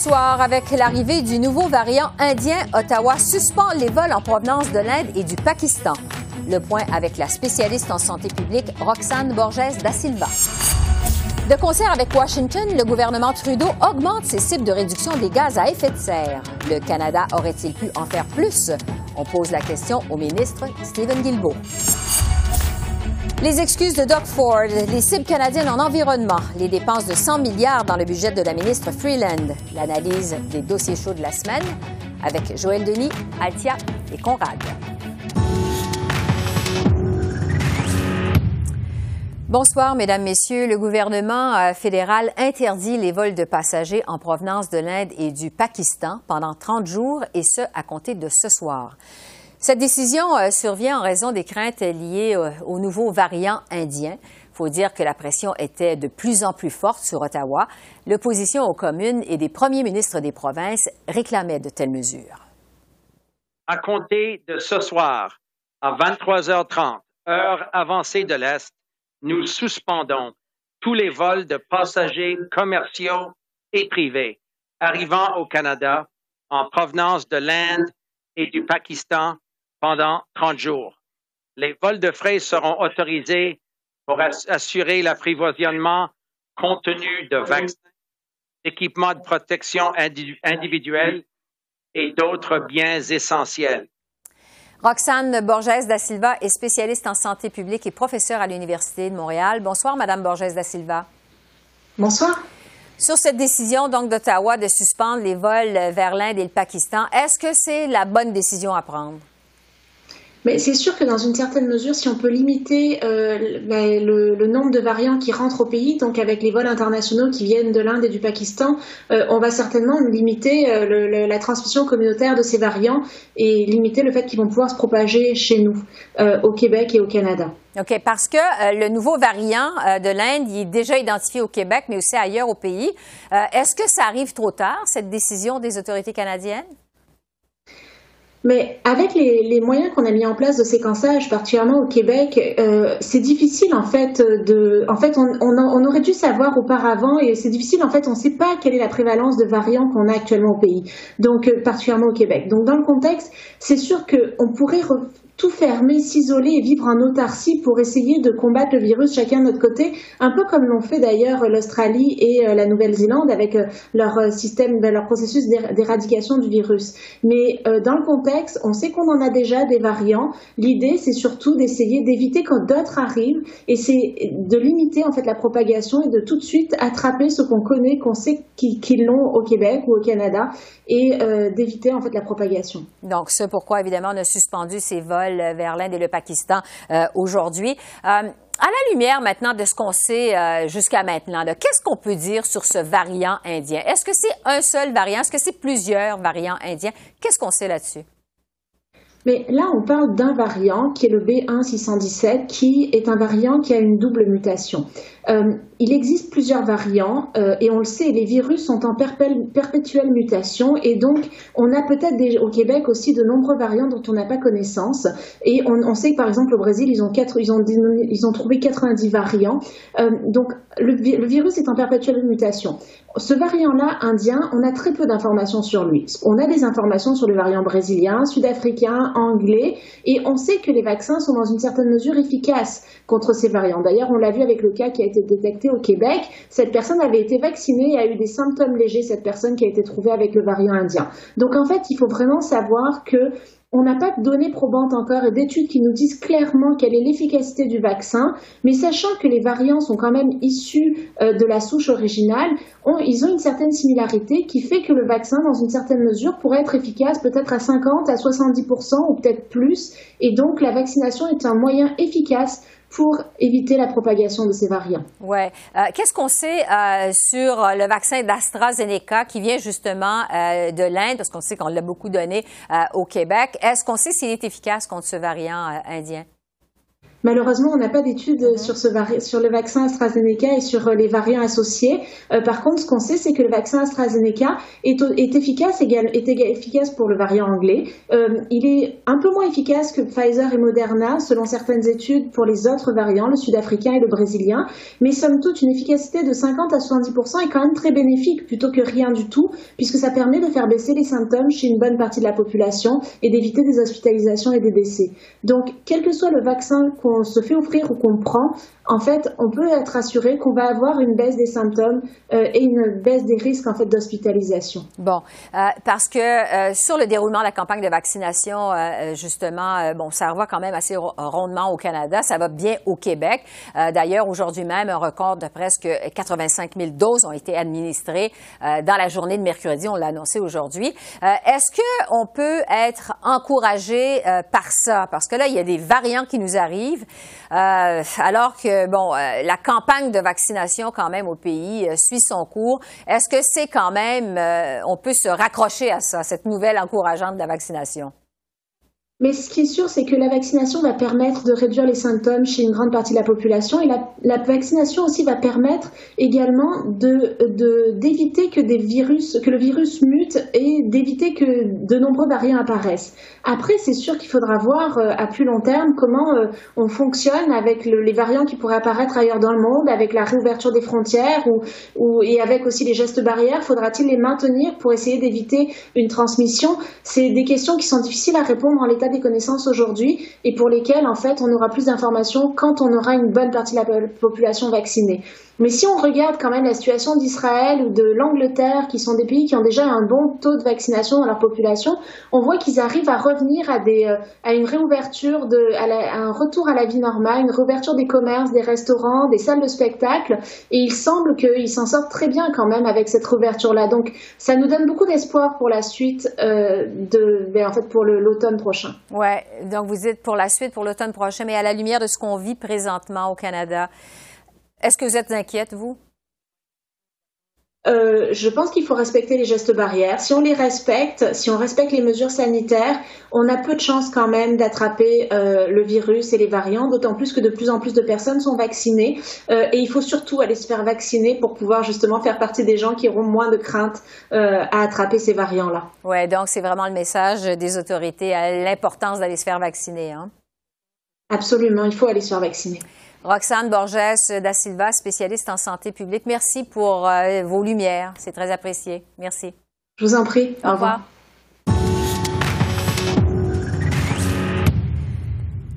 Soir, avec l'arrivée du nouveau variant indien, Ottawa suspend les vols en provenance de l'Inde et du Pakistan. Le point avec la spécialiste en santé publique Roxane Borges da Silva. De concert avec Washington, le gouvernement Trudeau augmente ses cibles de réduction des gaz à effet de serre. Le Canada aurait-il pu en faire plus? On pose la question au ministre Stephen Guilbeault. Les excuses de Doug Ford, les cibles canadiennes en environnement, les dépenses de 100 milliards dans le budget de la ministre Freeland, l'analyse des dossiers chauds de la semaine avec Joël Denis, Altia et Conrad. Bonsoir, Mesdames, Messieurs. Le gouvernement euh, fédéral interdit les vols de passagers en provenance de l'Inde et du Pakistan pendant 30 jours, et ce, à compter de ce soir. Cette décision euh, survient en raison des craintes liées euh, au nouveau variant indien. Il faut dire que la pression était de plus en plus forte sur Ottawa. L'opposition aux communes et des premiers ministres des provinces réclamaient de telles mesures. À compter de ce soir, à 23h30, heure avancée de l'Est, nous suspendons tous les vols de passagers commerciaux et privés arrivant au Canada en provenance de l'Inde et du Pakistan pendant 30 jours. Les vols de frais seront autorisés pour assurer l'approvisionnement compte tenu de vaccins, d'équipements de protection individuelle et d'autres biens essentiels. Roxane Borges da Silva est spécialiste en santé publique et professeure à l'Université de Montréal. Bonsoir, Madame Borges da Silva. Bonsoir. Sur cette décision donc d'Ottawa de suspendre les vols vers l'Inde et le Pakistan, est-ce que c'est la bonne décision à prendre? Mais c'est sûr que dans une certaine mesure, si on peut limiter euh, ben, le, nombre de variants qui rentrent au pays, donc avec les vols internationaux qui viennent de l'Inde et du Pakistan, euh, on va certainement limiter euh, la transmission communautaire de ces variants et limiter le fait qu'ils vont pouvoir se propager chez nous, au Québec et au Canada. OK, parce que le nouveau variant de l'Inde, il est déjà identifié au Québec, mais aussi ailleurs au pays. Est-ce que ça arrive trop tard, cette décision des autorités canadiennes? Mais avec les, moyens qu'on a mis en place de séquençage, particulièrement au Québec, euh, c'est difficile en fait de. En fait, on, aurait dû savoir auparavant et c'est difficile en fait. On ne sait pas quelle est la prévalence de variants qu'on a actuellement au pays, donc euh, particulièrement au Québec. Donc dans le contexte, c'est sûr qu'on pourrait tout fermer, s'isoler et vivre en autarcie pour essayer de combattre le virus chacun de notre côté, un peu comme l'ont fait d'ailleurs l'Australie et euh, la Nouvelle-Zélande avec euh, leur euh, système, ben, leur processus d'éradication du virus. Mais dans le contexte, on sait qu'on en a déjà des variants. L'idée, c'est surtout d'essayer d'éviter quand d'autres arrivent et c'est de limiter en fait la propagation et de tout de suite attraper ce qu'on connaît, qu'on sait qu'ils l'ont au Québec ou au Canada et d'éviter en fait la propagation. Donc, ce pourquoi évidemment on a suspendu ces vols vers l'Inde et le Pakistan euh, aujourd'hui. Euh, à la lumière maintenant de ce qu'on sait euh, jusqu'à maintenant, qu'est-ce qu'on peut dire sur ce variant indien? Est-ce que c'est un seul variant? Est-ce que c'est plusieurs variants indiens? Qu'est-ce qu'on sait là-dessus? Mais là, on parle d'un variant qui est le B1617, qui est un variant qui a une double mutation. Euh, il existe plusieurs variants euh, et on le sait, les virus sont en perpétuelle mutation et donc on a peut-être au Québec aussi de nombreux variants dont on n'a pas connaissance. Et on, sait que par exemple au Brésil, ils ont, quatre, ils ont, trouvé 90 variants. Euh, donc le, le virus est en perpétuelle mutation. Ce variant-là, indien, on a très peu d'informations sur lui. On a des informations sur le variant brésilien, sud-africain, anglais, et on sait que les vaccins sont dans une certaine mesure efficaces contre ces variants. D'ailleurs, on l'a vu avec le cas qui a été détecté au Québec. Cette personne avait été vaccinée et a eu des symptômes légers, cette personne qui a été trouvée avec le variant indien. Donc en fait, il faut vraiment savoir que on n'a pas de données probantes encore et d'études qui nous disent clairement quelle est l'efficacité du vaccin, mais sachant que les variants sont quand même issus euh, de la souche originale, ils ont une certaine similarité qui fait que le vaccin, dans une certaine mesure, pourrait être efficace peut-être à 50, à 70% ou peut-être plus. Et donc la vaccination est un moyen efficace pour éviter la propagation de ces variants. Ouais. Euh, qu'est-ce qu'on sait euh, sur le vaccin d'AstraZeneca qui vient justement euh, de l'Inde, parce qu'on sait qu'on l'a beaucoup donné au Québec. Est-ce qu'on sait s'il est efficace contre ce variant indien? Malheureusement, on n'a pas d'études mhm. sur, le vaccin AstraZeneca et sur euh, les variants associés. Euh, par contre, ce qu'on sait, c'est que le vaccin AstraZeneca est, est efficace, égal, est efficace pour le variant anglais. Euh, il est un peu moins efficace que Pfizer et Moderna, selon certaines études, pour les autres variants, le sud-africain et le brésilien. Mais somme toute, une efficacité de 50 à 70 est quand même très bénéfique plutôt que rien du tout, puisque ça permet de faire baisser les symptômes chez une bonne partie de la population et d'éviter des hospitalisations et des décès. Donc, quel que soit le vaccin qu'on qu'on se fait offrir ou qu'on prend, en fait, on peut être assuré qu'on va avoir une baisse des symptômes euh, et une baisse des risques en fait d'hospitalisation. Bon, euh, parce que euh, sur le déroulement de la campagne de vaccination, justement, bon, ça va quand même assez rondement au Canada, ça va bien au Québec. D'ailleurs, aujourd'hui même, un record de presque 85 000 doses ont été administrées dans la journée de mercredi. On l'a annoncé aujourd'hui. Est-ce que on peut être encouragé par ça? Parce que là, il y a des variants qui nous arrivent, alors que bon, euh, la campagne de vaccination quand même au pays euh, suit son cours. Est-ce que c'est quand même, euh, on peut se raccrocher à ça, cette nouvelle encourageante de la vaccination? Mais ce qui est sûr, c'est que la vaccination va permettre de réduire les symptômes chez une grande partie de la population et la, vaccination aussi va permettre également d'éviter que des virus, que le virus mute et d'éviter que de nombreux variants apparaissent. Après, c'est sûr qu'il faudra voir euh, à plus long terme comment euh, on fonctionne avec les variants qui pourraient apparaître ailleurs dans le monde, avec la réouverture des frontières ou et avec aussi les gestes barrières. Faudra-t-il les maintenir pour essayer d'éviter une transmission? C'est des questions qui sont difficiles à répondre en l'état des connaissances aujourd'hui et pour lesquelles, en fait, on aura plus d'informations quand on aura une bonne partie de la population vaccinée. Mais si on regarde quand même la situation d'Israël ou de l'Angleterre, qui sont des pays qui ont déjà un bon taux de vaccination dans leur population, on voit qu'ils arrivent à revenir à, des, euh, à une réouverture, de, à, un retour à la vie normale, une réouverture des commerces, des restaurants, des salles de spectacle. Et il semble qu'ils s'en sortent très bien quand même avec cette réouverture-là. Donc ça nous donne beaucoup d'espoir pour la suite, euh, de, ben, en fait pour l'automne prochain. Ouais, donc vous êtes pour la suite, pour l'automne prochain, mais à la lumière de ce qu'on vit présentement au Canada. Est-ce que vous êtes inquiète, vous? Euh, je pense qu'il faut respecter les gestes barrières. Si on les respecte, si on respecte les mesures sanitaires, on a peu de chances quand même d'attraper euh, le virus et les variants, d'autant plus que de plus en plus de personnes sont vaccinées. Euh, et il faut surtout aller se faire vacciner pour pouvoir justement faire partie des gens qui auront moins de crainte à attraper ces variants-là. Oui, donc c'est vraiment le message des autorités à l'importance d'aller se faire vacciner. Hein? Absolument, il faut aller se faire vacciner. Roxane Borges da Silva, spécialiste en santé publique, merci pour euh, vos lumières. C'est très apprécié. Merci. Je vous en prie. Au, revoir.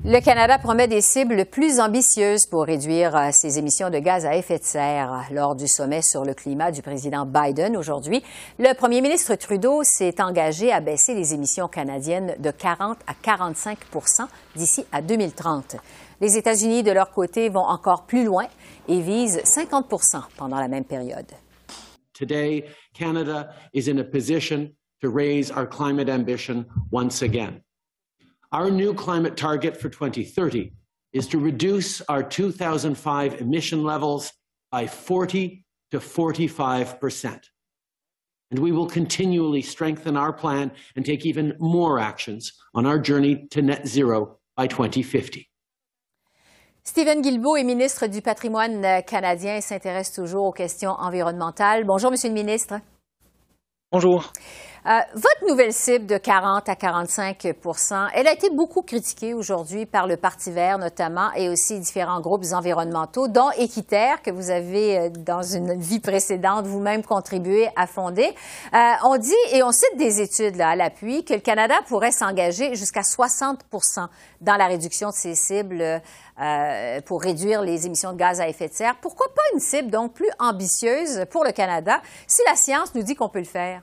Le Canada promet des cibles plus ambitieuses pour réduire euh, ses émissions de gaz à effet de serre. Lors du sommet sur le climat du président Biden aujourd'hui, le premier ministre Trudeau s'est engagé à baisser les émissions canadiennes de 40 à 45% d'ici à 2030. Les États-Unis, de leur côté, vont encore plus loin et visent 50% pendant la même période. Today, Canada is in a position to raise our climate ambition once again. Our new climate target for 2030 is to reduce our 2005 emission levels by 40 to 45 percent. And we will continually strengthen our plan and take even more actions on our journey to net zero by 2050. Stephen Guilbeault est ministre du patrimoine euh, canadien et s'intéresse toujours aux questions environnementales. Bonjour, Monsieur le ministre. Bonjour. Euh, votre nouvelle cible de 40 à 45% elle a été beaucoup critiquée aujourd'hui par le Parti vert notamment et aussi différents groupes environnementaux, dont Équiterre, que vous avez, euh, dans une vie précédente, vous-même contribué à fonder. Euh, on dit, et on cite des études là, à l'appui, que le Canada pourrait s'engager jusqu'à 60 dans la réduction de ses cibles euh, pour réduire les émissions de gaz à effet de serre. Pourquoi pas une cible donc plus ambitieuse pour le Canada si la science nous dit qu'on peut le faire?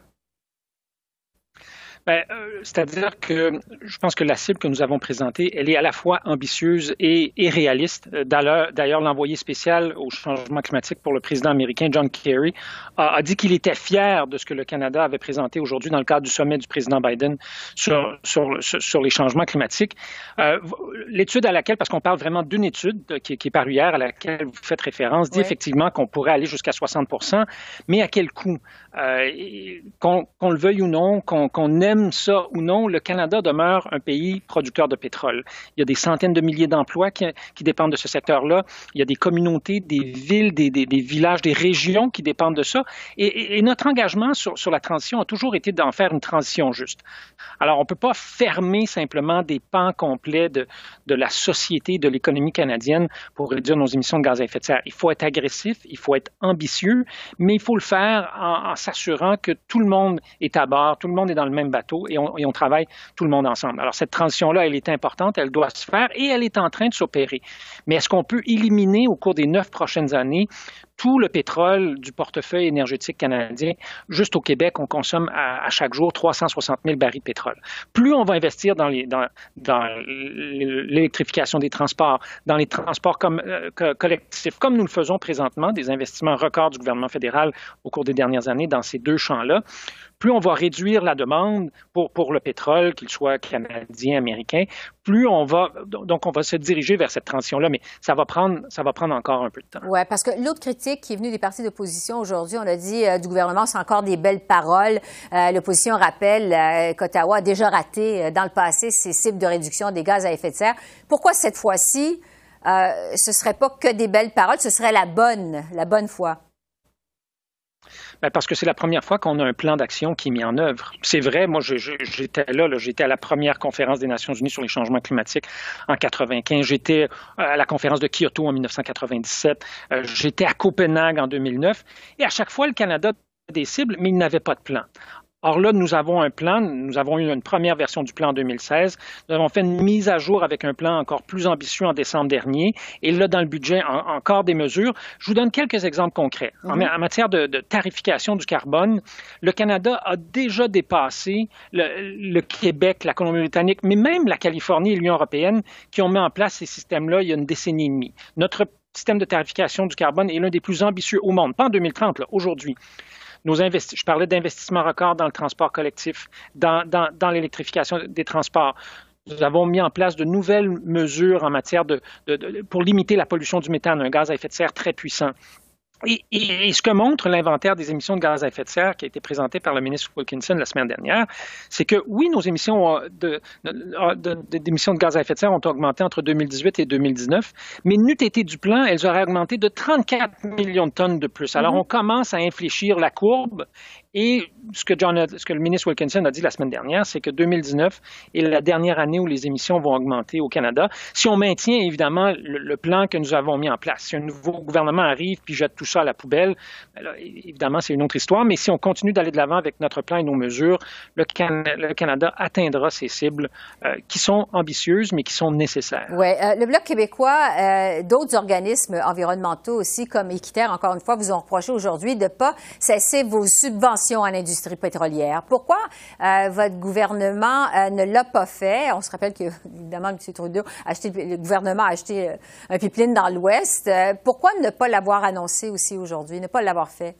Ben, euh, c'est-à-dire que je pense que la cible que nous avons présentée, elle est à la fois ambitieuse et, réaliste. Euh, d'ailleurs, l'envoyé spécial au changement climatique pour le président américain, John Kerry, a, dit qu'il était fier de ce que le Canada avait présenté aujourd'hui dans le cadre du sommet du président Biden sur, sur, les changements climatiques. Euh, l'étude à laquelle, parce qu'on parle vraiment d'une étude qui, est parue hier, à laquelle vous faites référence, dit effectivement qu'on pourrait aller jusqu'à 60% mais à quel coût? qu'on le veuille ou non, qu'on aime ça ou non, le Canada demeure un pays producteur de pétrole. Il y a des centaines de milliers d'emplois qui, dépendent de ce secteur-là. Il y a des communautés, des villes, des, villages, des régions qui dépendent de ça. Et, notre engagement sur, la transition a toujours été d'en faire une transition juste. Alors, on ne peut pas fermer simplement des pans complets de, la société, de l'économie canadienne pour réduire nos émissions de gaz à effet de serre. Il faut être agressif, il faut être ambitieux, mais il faut le faire en s'assurant que tout le monde est à bord, tout le monde est dans le même bateau et on, travaille tout le monde ensemble. Alors cette transition-là, elle est importante, elle doit se faire et elle est en train de s'opérer. Mais est-ce qu'on peut éliminer au cours des neuf prochaines années tout le pétrole du portefeuille énergétique canadien? Juste au Québec, on consomme à, chaque jour 360 000 barils de pétrole. Plus on va investir dans, l'électrification des transports, dans les transports euh, collectifs, comme nous le faisons présentement, des investissements records du gouvernement fédéral au cours des dernières années dans ces deux champs-là, plus on va réduire la demande pour, pour le pétrole, qu'il soit canadien, américain, plus on va donc on va se diriger vers cette transition-là, mais ça va prendre ça va prendre encore un peu de temps. Oui, parce que l'autre critique qui est venue des partis d'opposition aujourd'hui, on a dit euh, du gouvernement, c'est encore des belles paroles. Euh, l'opposition rappelle euh, qu'Ottawa a déjà raté dans le passé ses cibles de réduction des gaz à effet de serre. Pourquoi cette fois-ci ce serait pas que des belles paroles, ce serait la bonne la bonne foi? Ben, parce que c'est la première fois qu'on a un plan d'action qui est mis en œuvre. C'est vrai, moi j'étais là, j'étais à la première conférence des Nations Unies sur les changements climatiques en 95, j'étais à la conférence de Kyoto en 1997, euh, j'étais à Copenhague en 2009, et à chaque fois le Canada a des cibles, mais il n'avait pas de plan. Or là, nous avons un plan, nous avons eu une première version du plan en 2016. Nous avons fait une mise à jour avec un plan encore plus ambitieux en décembre dernier. Et là, dans le budget, encore des mesures. Je vous donne quelques exemples concrets. en, mhm. matière de, tarification du carbone, le Canada a déjà dépassé le, Québec, la Colombie-Britannique, mais même la Californie et l'Union européenne qui ont mis en place ces systèmes-là il y a une décennie et demie. Notre système de tarification du carbone est l'un des plus ambitieux au monde, pas en 2030, là, je parlais d'investissements records dans le transport collectif, dans, l'électrification des transports. Nous avons mis en place de nouvelles mesures en matière de, pour limiter la pollution du méthane, un gaz à effet de serre très puissant. Et, ce que montre l'inventaire des émissions de gaz à effet de serre qui a été présenté par le ministre Wilkinson la semaine dernière, c'est que oui, nos émissions d'émissions de, gaz à effet de serre ont augmenté entre 2018 et 2019, mais n'eût été du plan, elles auraient augmenté de 34 millions de tonnes de plus. Alors, mm-hmm. on commence à infléchir la courbe et ce que, le ministre Wilkinson a dit la semaine dernière, c'est que 2019 est la dernière année où les émissions vont augmenter au Canada. Si on maintient évidemment le, plan que nous avons mis en place, si un nouveau gouvernement arrive puis jette tout ça à la poubelle, ben évidemment c'est une autre histoire. Mais si on continue d'aller de l'avant avec notre plan et nos mesures, le, Canada atteindra ses cibles euh, qui sont ambitieuses mais qui sont nécessaires. Oui, euh, le Bloc québécois, euh, d'autres organismes environnementaux aussi comme Équiterre, encore une fois, vous ont reproché aujourd'hui de ne pas cesser vos subventions à l'industrie pétrolière. Pourquoi euh, votre gouvernement euh, ne l'a pas fait? On se rappelle que, évidemment, M. Trudeau a acheté, le gouvernement a acheté euh, un pipeline dans l'Ouest. pourquoi ne pas l'avoir annoncé aussi aujourd'hui, ne pas l'avoir fait?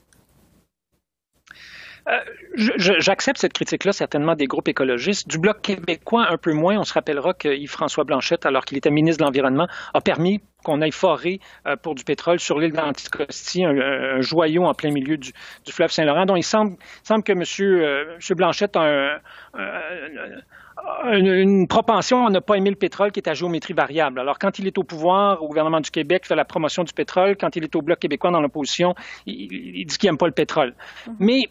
J'accepte cette critique-là, certainement des groupes écologistes. Du Bloc québécois, un peu moins. On se rappellera que Yves-François Blanchette, alors qu'il était ministre de l'Environnement, a permis qu'on aille forer euh, pour du pétrole sur l'île d'Anticosti, un, joyau en plein milieu du, fleuve Saint-Laurent, dont il semble, semble que M. Monsieur, euh, Blanchette a une, propension à ne pas aimer le pétrole qui est à géométrie variable. Alors, quand il est au pouvoir, au gouvernement du Québec, il fait la promotion du pétrole. Quand il est au Bloc québécois dans l'opposition, il, dit qu'il n'aime pas le pétrole. Mm-hmm. Mais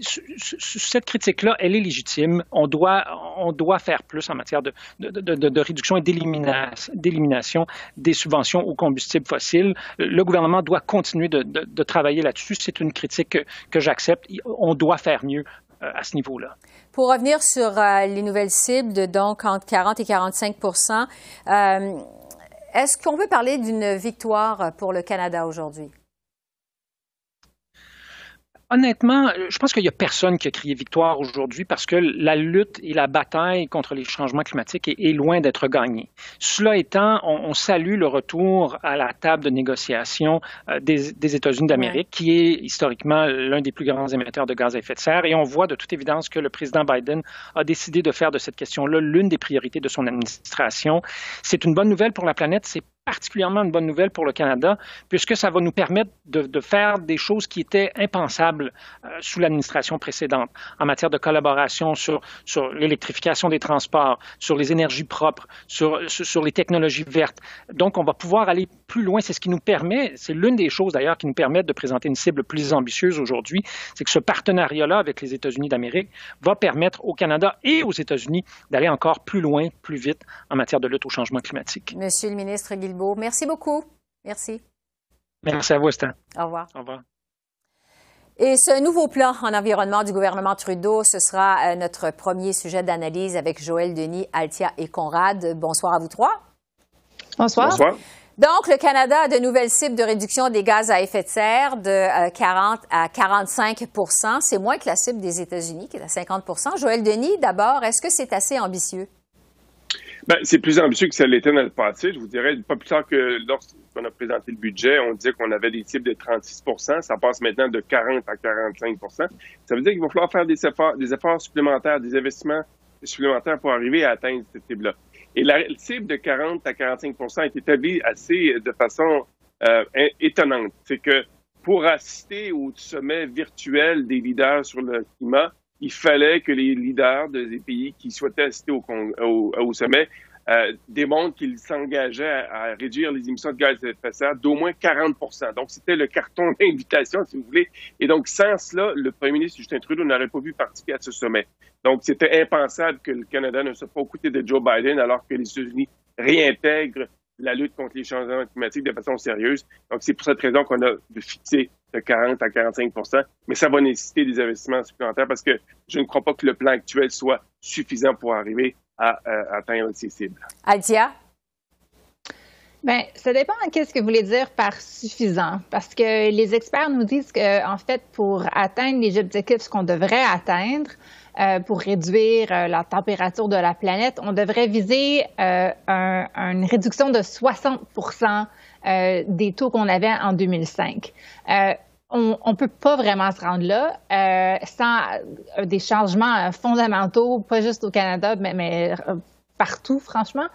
cette critique-là, elle est légitime. On doit, on doit faire plus en matière de, de, réduction et d'élimination des subventions aux combustibles fossiles. Le gouvernement doit continuer de, travailler là-dessus. C'est une critique que, j'accepte. On doit faire mieux euh, à ce niveau-là. Pour revenir sur euh, les nouvelles cibles donc entre 40 et 45% euh, est-ce qu'on peut parler d'une victoire pour le Canada aujourd'hui? Honnêtement, je pense qu'il n'y a personne qui a crié victoire aujourd'hui parce que la lutte et la bataille contre les changements climatiques est, loin d'être gagnée. Cela étant, on, salue le retour à la table de négociation euh, des, États-Unis d'Amérique, qui est historiquement l'un des plus grands émetteurs de gaz à effet de serre. Et on voit de toute évidence que le président Biden a décidé de faire de cette question-là l'une des priorités de son administration. C'est une bonne nouvelle pour la planète. C'est particulièrement une bonne nouvelle pour le Canada, puisque ça va nous permettre de, faire des choses qui étaient impensables euh, sous l'administration précédente en matière de collaboration sur, l'électrification des transports, sur les énergies propres, sur, les technologies vertes. Donc, on va pouvoir aller plus loin. C'est ce qui nous permet, c'est l'une des choses d'ailleurs qui nous permet de présenter une cible plus ambitieuse aujourd'hui, c'est que ce partenariat-là avec les États-Unis d'Amérique va permettre au Canada et aux États-Unis d'aller encore plus loin, plus vite en matière de lutte au changement climatique. Monsieur le ministre Guilbeault, merci beaucoup. Merci. Merci à vous, Stan. Au revoir. Au revoir. Et ce nouveau plan en environnement du gouvernement Trudeau, ce sera euh, notre premier sujet d'analyse avec Joël Denis, Altia et Conrad. Bonsoir à vous trois. Bonsoir. Bonsoir. Donc, le Canada a de nouvelles cibles de réduction des gaz à effet de serre de 40 euh, à 45% C'est moins que la cible des États-Unis, qui est à 50% Joël Denis, d'abord, est-ce que c'est assez ambitieux? Ben, c'est plus ambitieux que ça l'était dans le passé. Je vous dirais, pas plus tard que lorsqu'on a présenté le budget, on disait qu'on avait des cibles de 36% Ça passe maintenant de 40 à 45% Ça veut dire qu'il va falloir faire des efforts, des efforts supplémentaires, des investissements supplémentaires pour arriver à atteindre cette cible-là. Et la cible de 40 à 45% est établie assez de façon euh, étonnante. C'est que pour assister au sommet virtuel des leaders sur le climat, il fallait que les leaders des pays qui souhaitaient assister au, au, sommet euh, démontrent qu'ils s'engageaient à, réduire les émissions de gaz à effet de serre d'au moins 40 Donc, c'était le carton d'invitation, si vous voulez. Et donc, sans cela, le premier ministre Justin Trudeau n'aurait pas pu participer à ce sommet. Donc, c'était impensable que le Canada ne soit pas aux côtés de Joe Biden alors que les États-Unis réintègrent la lutte contre les changements climatiques de façon sérieuse. Donc, c'est pour cette raison qu'on a fixé de 40 à 45% mais ça va nécessiter des investissements supplémentaires parce que je ne crois pas que le plan actuel soit suffisant pour arriver à, euh, atteindre ces cibles. Adia? Bien, ça dépend de ce que vous voulez dire par suffisant, parce que les experts nous disent qu'en fait, pour atteindre les objectifs qu'on devrait atteindre, euh, pour réduire euh, la température de la planète, on devrait viser euh, une réduction de 60% des taux qu'on avait en 2005 on ne peut pas vraiment se rendre là sans des changements fondamentaux, pas juste au Canada, mais partout, franchement.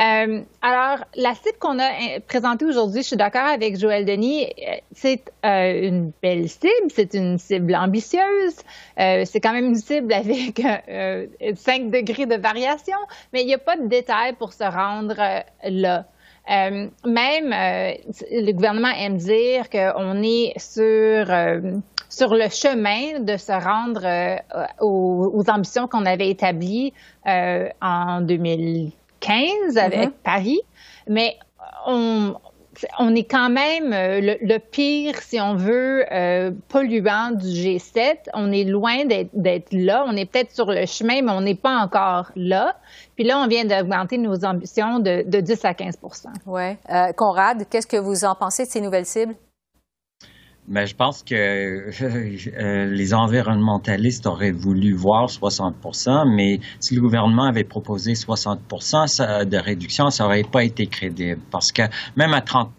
Euh, alors, la cible qu'on a euh, présentée aujourd'hui, je suis d'accord avec Joël Denis, euh, c'est une belle cible, c'est une cible ambitieuse, c'est quand même une cible avec 5 degrés de variation, mais il n'y a pas de détails pour se rendre là. même le gouvernement aime dire qu'on est sur sur le chemin de se rendre euh, aux, ambitions qu'on avait établies euh, en 2015 avec mm-hmm. Paris, mais on, on est quand même euh, le, pire, si on veut, polluant du G7. On est loin d'être là. On est peut-être sur le chemin, mais on n'est pas encore là. Puis là, on vient d'augmenter nos ambitions de, de 10 à 15% Oui. Conrad, qu'est-ce que vous en pensez de ces nouvelles cibles? Mais je pense que euh, les environnementalistes auraient voulu voir 60% mais si le gouvernement avait proposé 60% de réduction, ça aurait pas été crédible parce que même à 30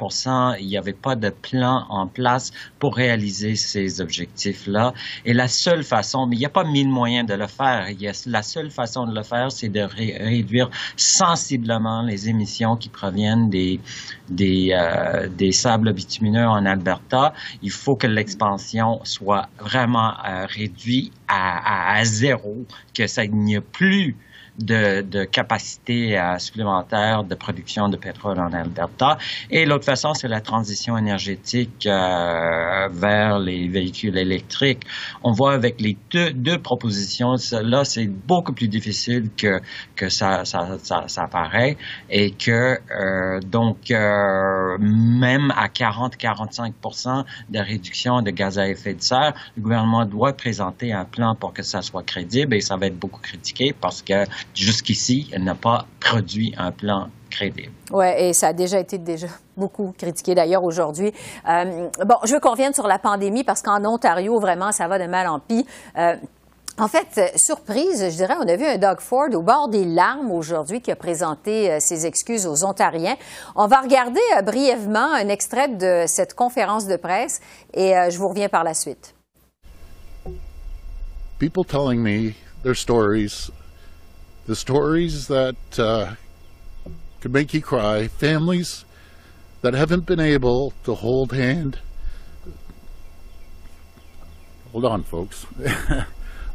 il n'y avait pas de plan en place pour réaliser ces objectifs-là. Et la seule façon, mais il n'y a pas mille moyens de le faire. La seule façon de le faire, c'est de réduire sensiblement les émissions qui proviennent des des, euh, des sables bitumineux en Alberta. Il faut que l'expansion soit vraiment euh, réduite à, à, zéro, que ça n'y ait plus de, de capacité supplémentaire de production de pétrole en Alberta. Et l'autre façon, c'est la transition énergétique euh, vers les véhicules électriques. On voit avec les deux, deux propositions, là, c'est beaucoup plus difficile que, que ça, ça, ça, ça paraît et que euh, donc euh, même à 40-45% de réduction de gaz à effet de serre, le gouvernement doit présenter un plan pour que ça soit crédible et ça va être beaucoup critiqué parce que jusqu'ici, elle n'a pas produit un plan crédible. Oui, et ça a déjà été déjà beaucoup critiqué d'ailleurs aujourd'hui. Euh, bon, je veux qu'on revienne sur la pandémie parce qu'en Ontario, vraiment, ça va de mal en pis. Euh, en fait, surprise, je dirais, on a vu un Doug Ford au bord des larmes aujourd'hui qui a présenté euh, ses excuses aux Ontariens. On va regarder brièvement un extrait de cette conférence de presse et je vous reviens par la suite. People telling me their stories, the stories that uh, could make you cry, families that haven't been able to hold hand. Hold on, folks.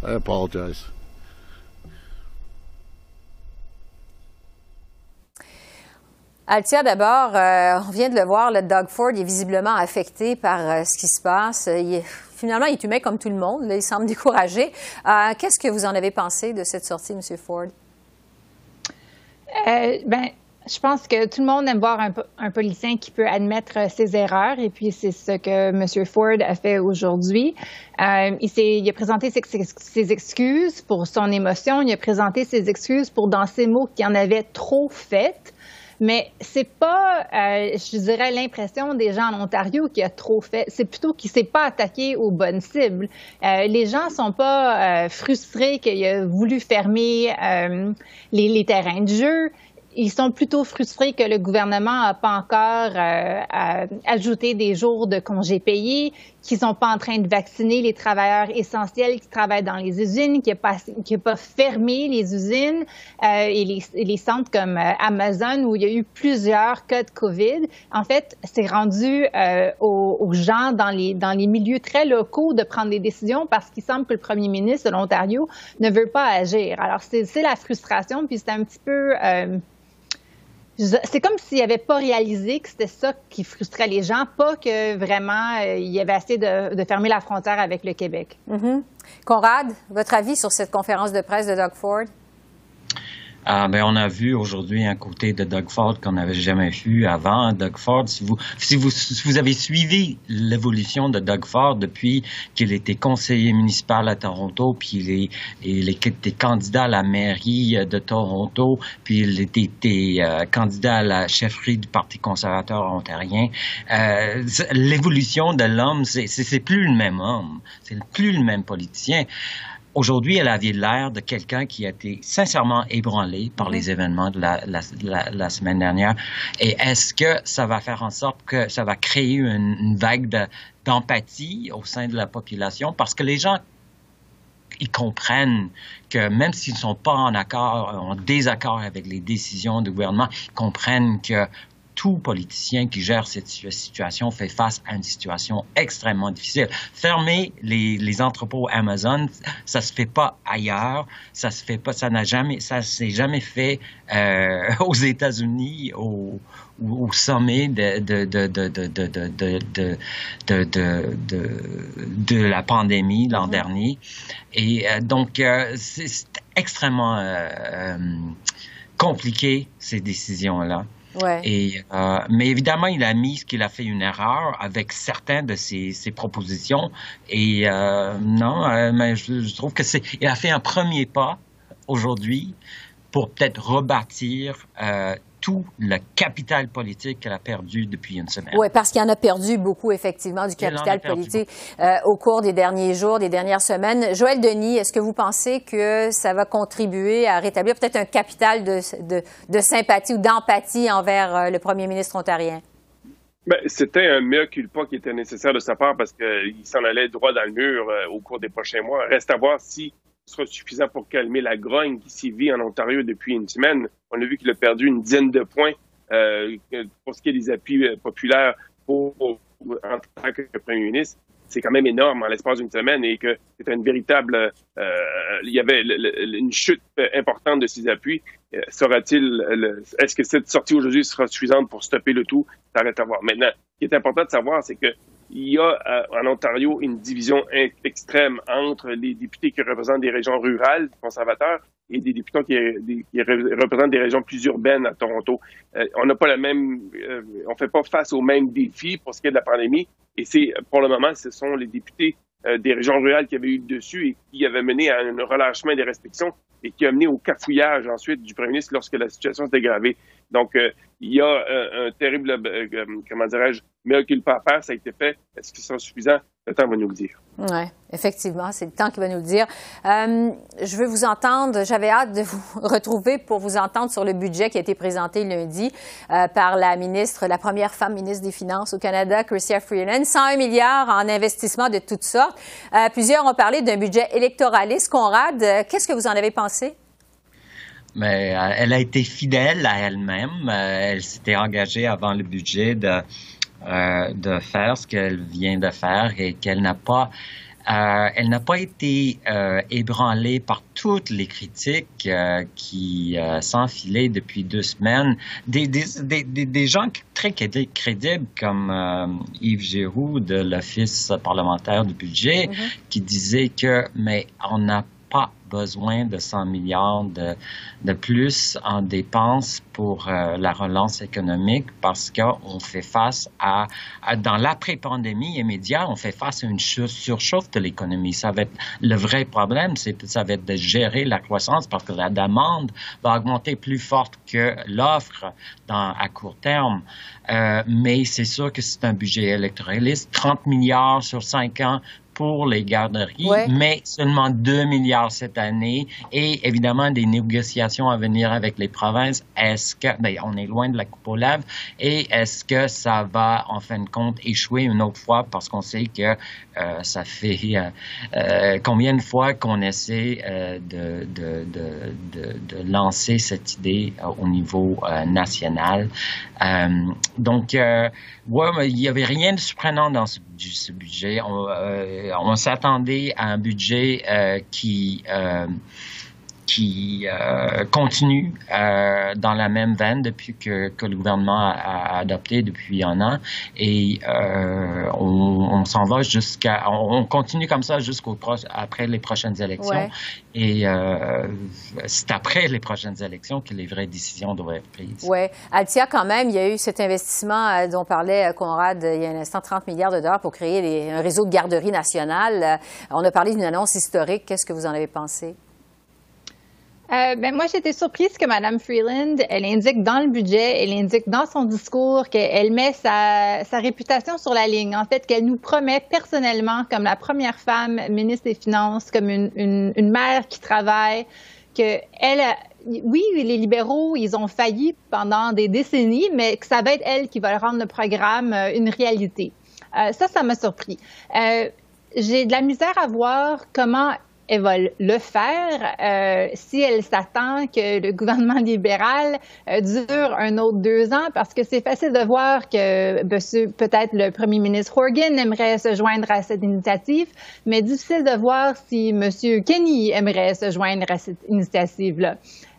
I apologize. Altia, d'abord, euh, on vient de le voir, le Doug Ford est visiblement affecté par euh, ce qui se passe. Il est, finalement, il est humain comme tout le monde. Là, il semble découragé. Euh, Qu'est-ce que vous en avez pensé de cette sortie, M. Ford? Euh, ben, je pense que tout le monde aime voir un, un politicien qui peut admettre ses erreurs, et puis c'est ce que M. Ford a fait aujourd'hui. Euh, il, il, a présenté ses, ses, excuses pour son émotion, il a présenté ses excuses pour, dans ses mots, qu'il en avait trop fait. Mais c'est pas, euh, je dirais, l'impression des gens en Ontario qui a trop fait. C'est plutôt qu'il s'est pas attaqué aux bonnes cibles. Euh, les gens sont pas euh, frustrés qu'il a voulu fermer euh, les, les terrains de jeu ils sont plutôt frustrés que le gouvernement n'a pas encore euh, ajouté des jours de congés payés, qu'ils sont pas en train de vacciner les travailleurs essentiels qui travaillent dans les usines, qu'il n'a pas, pas fermé les usines euh, et, les, centres comme euh, Amazon où il y a eu plusieurs cas de COVID. En fait, c'est rendu aux, gens dans les, milieux très locaux de prendre des décisions parce qu'il semble que le premier ministre de l'Ontario ne veut pas agir. Alors, c'est la frustration, puis c'est un petit peu c'est comme s'il n'avait pas réalisé que c'était ça qui frustrait les gens, pas que vraiment euh, il avait assez de, de, fermer la frontière avec le Québec. Mm -hmm. Conrad, votre avis sur cette conférence de presse de Doug Ford? Ah, ben, on a vu aujourd'hui un côté de Doug Ford qu'on n'avait jamais vu avant. Doug Ford, si vous, si vous, si vous avez suivi l'évolution de Doug Ford depuis qu'il était conseiller municipal à Toronto, puis il, est, il était candidat à la mairie de Toronto, puis il était, euh, candidat à la chefferie du Parti conservateur ontarien, euh, l'évolution de l'homme, c'est plus le même homme, c'est plus le même politicien. Aujourd'hui, elle avait l'air de quelqu'un qui a été sincèrement ébranlé par les événements de la, la, la, la semaine dernière. Et est-ce que ça va faire en sorte que ça va créer une, une vague d'empathie au sein de la population? Parce que les gens ils comprennent que même s'ils ne sont pas en accord, en désaccord avec les décisions du gouvernement, ils comprennent que tout politicien qui gère cette situation fait face à une situation extrêmement difficile. Fermer les, entrepôts Amazon, ça se fait pas ailleurs, ça se fait pas, ça n'a jamais, ça s'est jamais fait aux États-Unis, au, au sommet de, la pandémie l'an dernier. Et donc, c'est extrêmement compliqué, ces décisions-là. Euh, mais évidemment, il a mis qu'il a fait une erreur avec certaines de ses, propositions. Et euh, non, euh, mais je, je trouve que c'est, il a fait un premier pas aujourd'hui pour peut-être rebâtir tout le capital politique qu'elle a perdu depuis une semaine. Oui, parce qu'il en a perdu beaucoup, effectivement, du capital politique euh, au cours des derniers jours, des dernières semaines. Joël Denis, est-ce que vous pensez que ça va contribuer à rétablir peut-être un capital de, de, de sympathie ou d'empathie envers euh, le premier ministre ontarien? Ben, c'était un mea culpa qui était nécessaire de sa part parce qu'il s'en allait droit dans le mur euh, au cours des prochains mois. Reste à voir si sera suffisant pour calmer la grogne qui s'y vit en Ontario depuis une semaine. On a vu qu'il a perdu une dizaine de points euh, pour ce qui est des appuis populaires pour, pour, en tant que premier ministre. C'est quand même énorme en l'espace d'une semaine et que c'est une véritable, euh, il y avait une chute importante de ces appuis. Euh, Sera-t-il, est-ce que cette sortie aujourd'hui sera suffisante pour stopper le tout? Ça reste à voir. Maintenant, ce qui est important de savoir, c'est que il y a euh, en Ontario une division extrême entre les députés qui représentent des régions rurales conservateurs et des députés qui, qui représentent des régions plus urbaines à Toronto. Euh, on n'a pas la même, euh, on fait pas face aux mêmes défis pour ce qui est de la pandémie. Et c'est pour le moment, ce sont les députés euh, des régions rurales qui avaient eu dessus et qui avait mené à un relâchement des restrictions et qui a mené au cafouillage ensuite du premier ministre lorsque la situation s'est aggravée. Donc, euh, il y a euh, un terrible, comment dirais-je, mais à faire, ça a été fait. Est-ce que c'est suffisant? Le temps va nous le dire. Oui, effectivement, c'est le temps qui va nous le dire. Euh, je veux vous entendre, j'avais hâte de vous retrouver pour vous entendre sur le budget qui a été présenté lundi euh, par la ministre, la première femme ministre des Finances au Canada, Chrystia Freeland. 101 milliards en investissement de toutes sortes. Euh, plusieurs ont parlé d'un budget électoraliste. Conrad, qu'est-ce que vous en avez pensé? Mais elle a été fidèle à elle-même. elle s'était engagée avant le budget de euh, de faire ce qu'elle vient de faire et qu'elle n'a pas euh, elle n'a pas été euh, ébranlée par toutes les critiques euh, qui s'enfilaient depuis deux semaines. Des, des, des, des gens très crédibles comme Yves Giroux de l'Office parlementaire du budget mm-hmm. qui disait que mais on n'a pas besoin de 100 milliards de, de plus en dépenses pour euh, la relance économique parce qu'on fait face à, dans l'après-pandémie immédiat, on fait face à une surchauffe de l'économie. Ça va être le vrai problème, c'est ça va être de gérer la croissance parce que la demande va augmenter plus forte que l'offre à court terme. Euh, mais c'est sûr que c'est un budget électoraliste, 30 milliards sur 5 ans pour les garderies, mais seulement 2 milliards cette année et évidemment des négociations à venir avec les provinces. Est-ce que, ben, on est loin de la coupe aux lèvres et est-ce que ça va en fin de compte échouer une autre fois? Parce qu'on sait que euh, ça fait euh, euh, combien de fois qu'on essaie de, de, de, de, lancer cette idée au niveau national. donc, ouais, il n'y avait rien de surprenant dans ce, ce budget. On, on s'attendait à un budget qui qui euh, continue euh, dans la même veine depuis que, que le gouvernement a, adopté depuis un an et euh, on, on s'en va jusqu'à on continue comme ça jusqu'au après les prochaines élections ouais. et c'est après les prochaines élections que les vraies décisions doivent être prises. Oui. Altia, quand même, il y a eu cet investissement dont parlait Conrad il y a un instant, 30 milliards de dollars pour créer les, un réseau de garderies nationales. On a parlé d'une annonce historique. Qu'est-ce que vous en avez pensé? Euh, ben moi, j'étais surprise que Mme Freeland, elle indique dans le budget, elle indique dans son discours qu'elle met sa, sa, réputation sur la ligne. En fait, qu'elle nous promet personnellement, comme la première femme ministre des Finances, comme une, une, une mère qui travaille, que elle, oui, les libéraux, ils ont failli pendant des décennies, mais que ça va être elle qui va rendre le programme euh, une réalité. Euh, ça, ça m'a surpris. Euh, j'ai de la misère à voir comment elle va le faire euh, si elle s'attend que le gouvernement libéral euh, dure un autre deux ans, parce que c'est facile de voir que peut-être le premier ministre Horgan aimerait se joindre à cette initiative, mais difficile de voir si M. Kenny aimerait se joindre à cette initiative-là.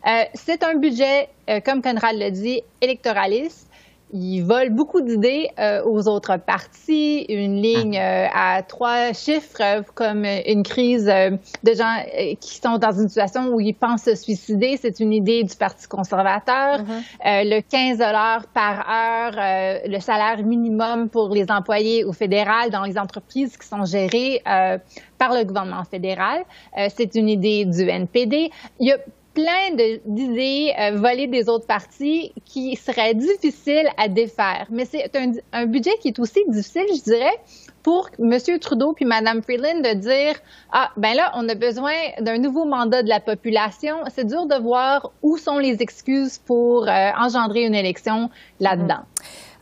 Euh, c'est un budget, euh, comme Conrad l'a dit, électoraliste ils volent beaucoup d'idées euh, aux autres partis, une ligne euh, à trois chiffres euh, comme une crise de gens qui sont dans une situation où ils pensent se suicider, c'est une idée du Parti conservateur. Mm-hmm. le 15 dollars par heure, le salaire minimum pour les employés au fédéral dans les entreprises qui sont gérées par le gouvernement fédéral, c'est une idée du NPD. Il y a plein d'idées euh, volées des autres partis qui seraient difficiles à défaire. Mais c'est un, budget qui est aussi difficile, je dirais, pour M. Trudeau puis Mme Freeland de dire ah ben là on a besoin d'un nouveau mandat de la population. C'est dur de voir où sont les excuses pour euh, engendrer une élection là-dedans.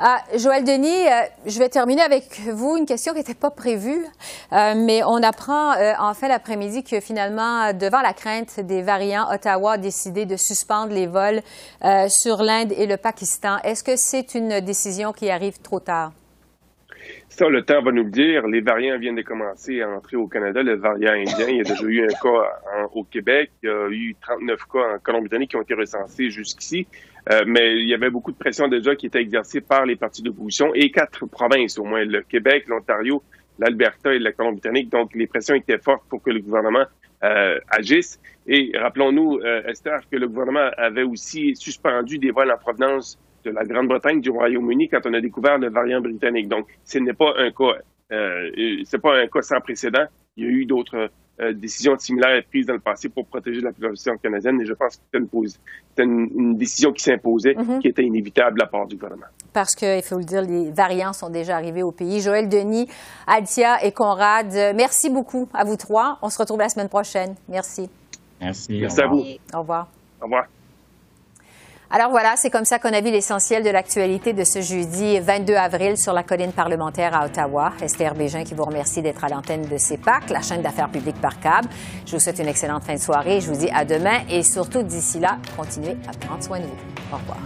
Ah, Joël Denis, euh, je vais terminer avec vous une question qui n'était pas prévue, euh, mais on apprend euh, en fin d'après-midi que finalement, devant la crainte des variants, Ottawa a décidé de suspendre les vols sur l'Inde et le Pakistan. Est-ce que c'est une décision qui arrive trop tard? Ça, le temps va nous le dire. Les variants viennent de commencer à entrer au Canada. Le variant indien, il y a déjà eu un cas au Québec. Il y a eu 39 cas en Colombie-Britannique qui ont été recensés jusqu'ici. Euh, mais il y avait beaucoup de pression déjà qui était exercée par les partis d'opposition et quatre provinces, au moins le Québec, l'Ontario, l'Alberta et la Colombie-Britannique. Donc, les pressions étaient fortes pour que le gouvernement euh, agisse. Et rappelons-nous, euh, Esther, que le gouvernement avait aussi suspendu des vols en provenance de la Grande-Bretagne, du Royaume-Uni, quand on a découvert le variant britannique. Donc, ce n'est pas un cas Euh, c'est pas un cas sans précédent. Il y a eu d'autres euh, décisions similaires prises dans le passé pour protéger la population canadienne, et je pense que c'était une, décision qui s'imposait, mm-hmm. qui était inévitable de la part du gouvernement. Parce qu'il faut le dire, les variants sont déjà arrivés au pays. Joël Denis, Altia et Conrad, merci beaucoup à vous trois. On se retrouve la semaine prochaine. Merci. Merci. Merci à vous. Au revoir. Au revoir. Alors voilà, c'est comme ça qu'on a vu l'essentiel de l'actualité de ce jeudi 22 avril sur la colline parlementaire à Ottawa. Esther Bégin qui vous remercie d'être à l'antenne de CEPAC, la chaîne d'affaires publiques par câble. Je vous souhaite une excellente fin de soirée. Je vous dis à demain et surtout d'ici là, continuez à prendre soin de vous. Au revoir.